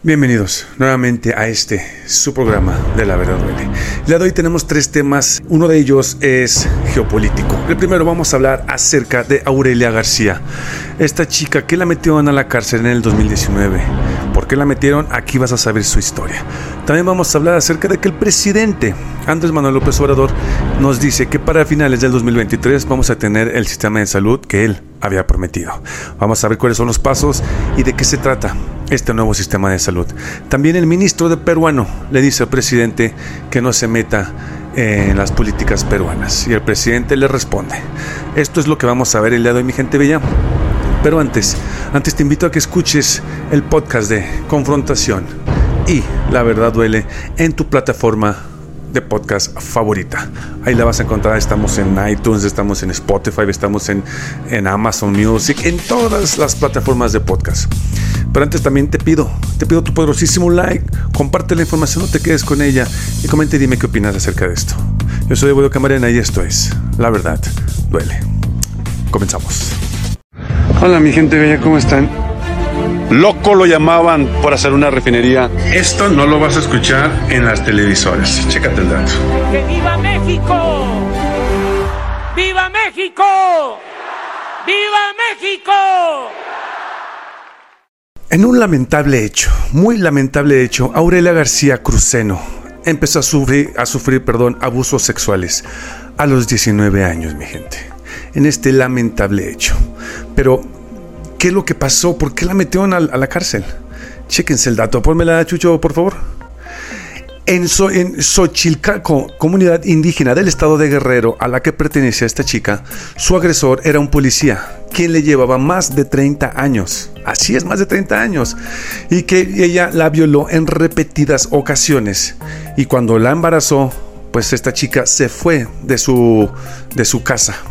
Bienvenidos nuevamente a este su programa de la verdad duele. De hoy tenemos tres temas. Uno de ellos es geopolítico. El primero vamos a hablar acerca de Aurelia García, esta chica que la metieron a la cárcel en el 2019. ¿Por qué la metieron? Aquí vas a saber su historia. También vamos a hablar acerca de que el presidente Andrés Manuel López Obrador nos dice que para finales del 2023 vamos a tener el sistema de salud que él había prometido. Vamos a ver cuáles son los pasos y de qué se trata este nuevo sistema de salud. También el ministro de peruano le dice al presidente que no se meta en las políticas peruanas y el presidente le responde. Esto es lo que vamos a ver el día de hoy, mi gente bella. Pero antes, antes te invito a que escuches el podcast de Confrontación y La verdad duele en tu plataforma de podcast favorita. Ahí la vas a encontrar. Estamos en iTunes, estamos en Spotify, estamos en, en Amazon Music, en todas las plataformas de podcast. Pero antes también te pido, te pido tu poderosísimo like, comparte la información, no te quedes con ella y comente y dime qué opinas acerca de esto. Yo soy Evoyo Camarena y esto es La Verdad Duele. Comenzamos. Hola mi gente bella, ¿cómo están? Loco lo llamaban por hacer una refinería. Esto no lo vas a escuchar en las televisoras. Chécate el dato. ¡Que viva México! ¡Viva México! ¡Viva México! En un lamentable hecho, muy lamentable hecho, Aurelia García Cruceno empezó a sufrir, a sufrir perdón, abusos sexuales a los 19 años, mi gente. En este lamentable hecho. Pero ¿Qué es lo que pasó? ¿Por qué la metieron a, la cárcel? Chéquense el dato. Pónmela, Chucho, por favor. En, so, Xochilcaco, comunidad indígena del estado de Guerrero a la que pertenecía esta chica, su agresor era un policía, quien le llevaba más de 30 años. Así es, más de 30 años. Y que ella la violó en repetidas ocasiones. Y cuando la embarazó, pues esta chica se fue de su, de su casa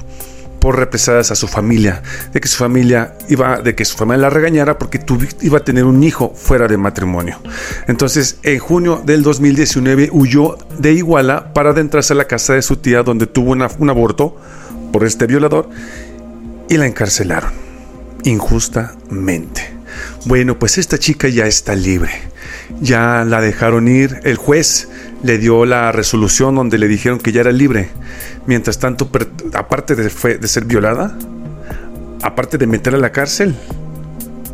por represalias a su familia, de que su familia iba, de que su familia la regañara porque iba a tener un hijo fuera de matrimonio. Entonces, en junio del 2019 huyó de Iguala para adentrarse a la casa de su tía donde tuvo un aborto por este violador y la encarcelaron injustamente. Bueno, pues esta chica ya está libre. Ya la dejaron ir. El juez le dio la resolución donde le dijeron que ya era libre. Mientras tanto, aparte de, ser violada, aparte de meterla a la cárcel,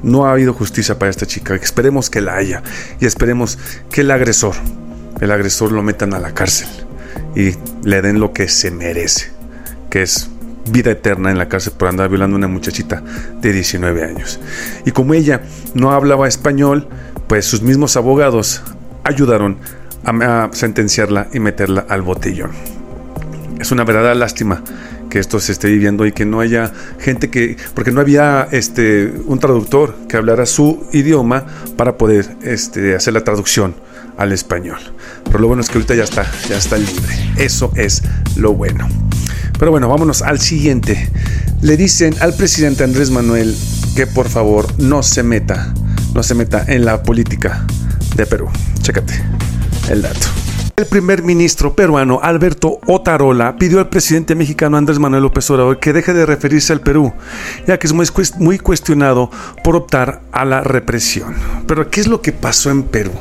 no ha habido justicia para esta chica. Esperemos que la haya y esperemos que el agresor, el agresor lo metan a la cárcel y le den lo que se merece, que es vida eterna en la cárcel por andar violando a una muchachita de 19 años. Y como ella no hablaba español, pues sus mismos abogados ayudaron a, sentenciarla y meterla al botellón. Es una verdadera lástima que esto se esté viviendo y que no haya gente que, porque no había este, un traductor que hablara su idioma para poder este, hacer la traducción al español. Pero lo bueno es que ahorita ya está, ya está libre. Eso es lo bueno. Pero bueno, vámonos al siguiente. Le dicen al presidente Andrés Manuel que por favor no se meta, no se meta en la política de Perú. Chécate el dato. El primer ministro peruano Alberto Otarola pidió al presidente mexicano Andrés Manuel López Obrador que deje de referirse al Perú, ya que es muy, muy cuestionado por optar a la represión. Pero ¿qué es lo que pasó en Perú?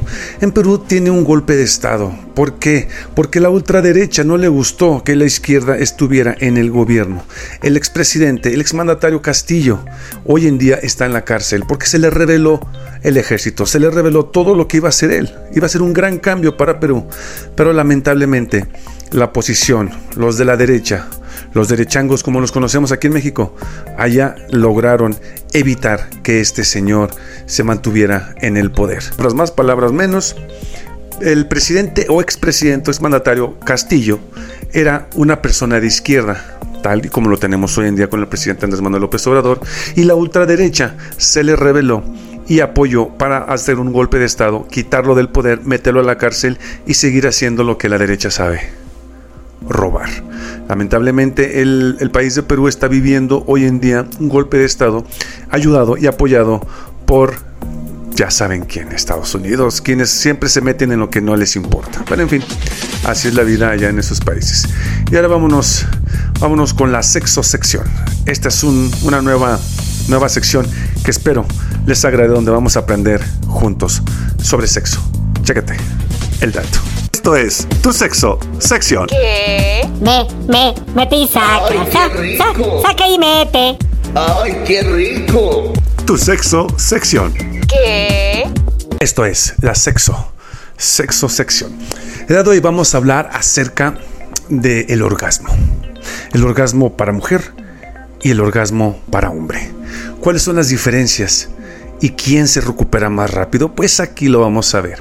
En Perú tiene un golpe de Estado. ¿Por qué? Porque la ultraderecha no le gustó que la izquierda estuviera en el gobierno. El expresidente, el exmandatario Castillo, hoy en día está en la cárcel porque se le reveló el ejército, se le reveló todo lo que iba a hacer él. Iba a ser un gran cambio para Perú. Pero lamentablemente la oposición, los de la derecha, los derechangos como los conocemos aquí en México, allá lograron evitar que este señor se mantuviera en el poder. Palabras más, palabras menos, el presidente o expresidente, exmandatario Castillo, era una persona de izquierda, tal y como lo tenemos hoy en día con el presidente Andrés Manuel López Obrador, y la ultraderecha se le reveló y apoyó para hacer un golpe de Estado, quitarlo del poder, meterlo a la cárcel y seguir haciendo lo que la derecha sabe, robar. Lamentablemente el, el país de Perú está viviendo hoy en día un golpe de Estado ayudado y apoyado por ya saben quién, Estados Unidos, quienes siempre se meten en lo que no les importa. Pero en fin, así es la vida allá en esos países. Y ahora vámonos, vámonos con la sexo sección. Esta es una nueva, nueva sección que espero les agrade donde vamos a aprender juntos sobre sexo. Chécate el dato. Esto es Tu Sexo, sección. ¿Qué? Me, me, mete y saca. Ay, qué Sa- rico. sa- saca y mete. ¡Ay, qué rico! Tu Sexo, sección. ¿Qué? Esto es la sexo, sexo sección. El día de hoy vamos a hablar acerca del orgasmo. El orgasmo para mujer y el orgasmo para hombre. ¿Cuáles son las diferencias? ¿Y quién se recupera más rápido? Pues aquí lo vamos a ver.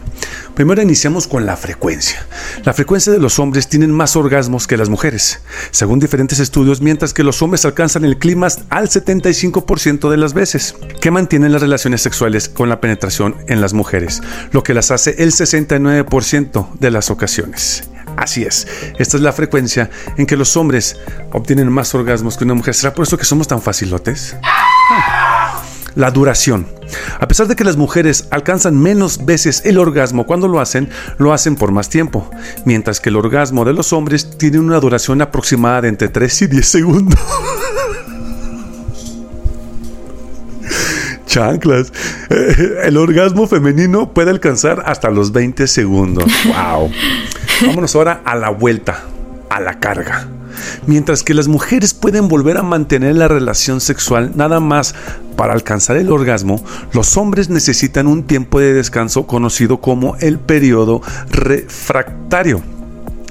Primero iniciamos con la frecuencia. La frecuencia de los hombres tienen más orgasmos que las mujeres, según diferentes estudios, mientras que los hombres alcanzan el clímax al 75% de las veces, que mantienen las relaciones sexuales con la penetración en las mujeres, lo que las hace el 69% de las ocasiones. Así es, esta es la frecuencia en que los hombres obtienen más orgasmos que una mujer. ¿Será por eso que somos tan facilotes? La duración. A pesar de que las mujeres alcanzan menos veces el orgasmo cuando lo hacen, lo hacen por más tiempo, mientras que el orgasmo de los hombres tiene una duración aproximada de entre 3 y 10 segundos. Chanclas. Eh, El orgasmo femenino puede alcanzar hasta los 20 segundos. ¡Wow! Vámonos ahora a la vuelta, a la carga. Mientras que las mujeres pueden volver a mantener la relación sexual nada más para alcanzar el orgasmo, los hombres necesitan un tiempo de descanso conocido como el periodo refractario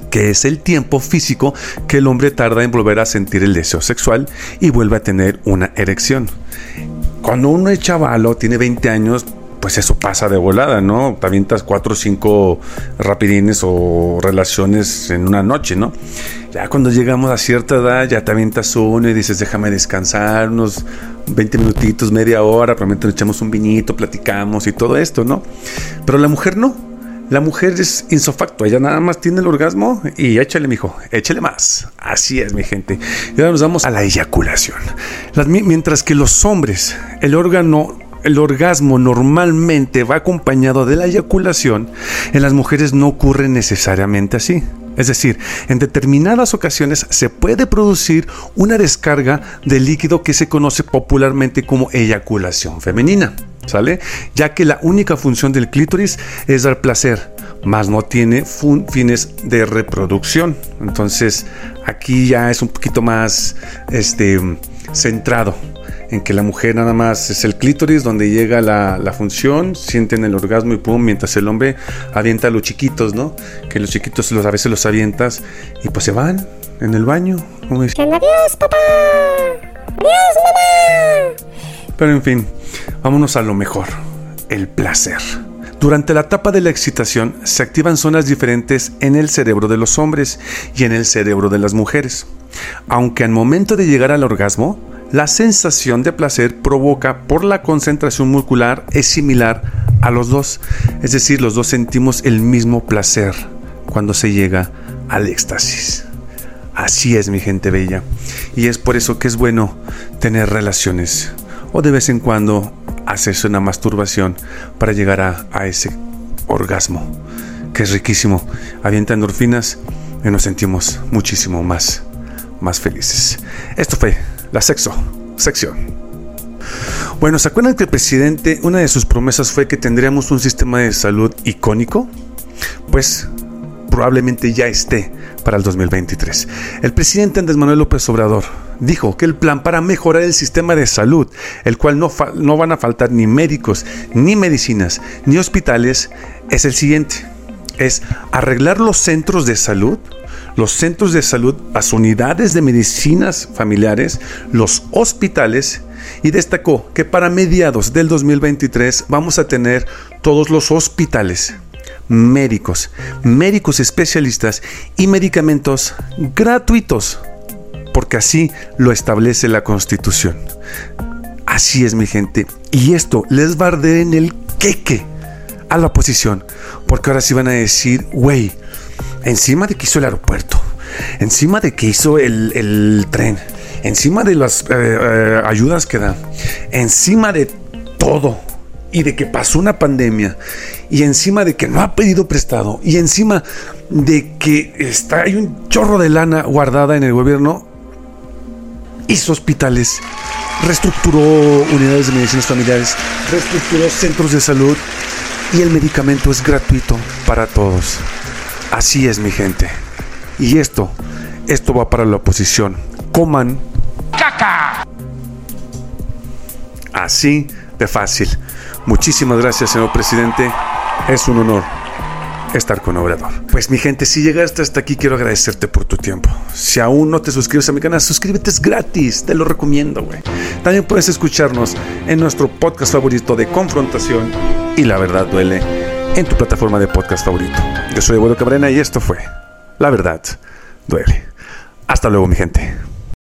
que es el tiempo físico que el hombre tarda en volver a sentir el deseo sexual y vuelve a tener una erección. Cuando uno es chavalo, tiene 20 años, pues eso pasa de volada, ¿no? Te avientas 4 o 5 rapidines o relaciones en una noche, ¿no? Ya cuando llegamos a cierta edad, ya te avientas uno y dices, déjame descansar unos 20 minutitos, media hora, probablemente nos echamos un vinito, platicamos y todo esto, ¿no? Pero la mujer no. La mujer es insofacto, ella nada más tiene el orgasmo y échale, mijo, échale más. Así es, mi gente. Y ahora nos vamos a la eyaculación. Mientras que los hombres, el órgano, el orgasmo normalmente va acompañado de la eyaculación, en las mujeres no ocurre necesariamente así. Es decir, en determinadas ocasiones se puede producir una descarga de líquido que se conoce popularmente como eyaculación femenina. ¿Sale? Ya que la única función del clítoris es dar placer, más no tiene fines de reproducción. Entonces, aquí ya es un poquito más este, centrado en que la mujer nada más es el clítoris donde llega la, la función, sienten el orgasmo y pum, mientras el hombre avienta a los chiquitos, ¿no? Que los chiquitos los, a veces los avientas y pues se van en el baño. como dice. Adiós, papá. Adiós, mamá. Pero en fin, vámonos a lo mejor, el placer. Durante la etapa de la excitación se activan zonas diferentes en el cerebro de los hombres y en el cerebro de las mujeres. Aunque al momento de llegar al orgasmo, la sensación de placer provoca por la concentración muscular es similar a los dos. Es decir, los dos sentimos el mismo placer cuando se llega al éxtasis. Así es, mi gente bella. Y es por eso que es bueno tener relaciones o de vez en cuando hacerse una masturbación para llegar a, ese orgasmo, que es riquísimo. Avienta endorfinas y nos sentimos muchísimo más, más felices. Esto fue la sexo sección. Bueno, ¿se acuerdan que el presidente, una de sus promesas fue que tendríamos un sistema de salud icónico? Pues probablemente ya esté para el 2023. El presidente Andrés Manuel López Obrador dijo que el plan para mejorar el sistema de salud, el cual no, no van a faltar ni médicos, ni medicinas, ni hospitales, es el siguiente. Es arreglar los centros de salud, los centros de salud, las unidades de medicinas familiares, los hospitales y destacó que para mediados del 2023 vamos a tener todos los hospitales médicos, médicos especialistas y medicamentos gratuitos, porque así lo establece la Constitución. Así es, mi gente. Y esto les va a arder en el queque a la oposición, porque ahora sí van a decir, güey, encima de que hizo el aeropuerto, encima de que hizo el, tren, encima de las eh, eh, ayudas que da, encima de todo y de que pasó una pandemia y encima de que no ha pedido prestado y encima de que está hay un chorro de lana guardada en el gobierno hizo hospitales, reestructuró unidades de medicinas familiares, reestructuró centros de salud y el medicamento es gratuito para todos. Así es, mi gente. Y esto, esto va para la oposición. Coman caca. así de fácil. Muchísimas gracias, señor presidente. Es un honor estar con Obrador. Pues mi gente, si llegaste hasta aquí, quiero agradecerte por tu tiempo. Si aún no te suscribes a mi canal, suscríbete, es gratis, te lo recomiendo, güey. También puedes escucharnos en nuestro podcast favorito de confrontación y la verdad duele en tu plataforma de podcast favorito. Yo soy Abuelo Cabrera y esto fue La verdad duele. Hasta luego, mi gente.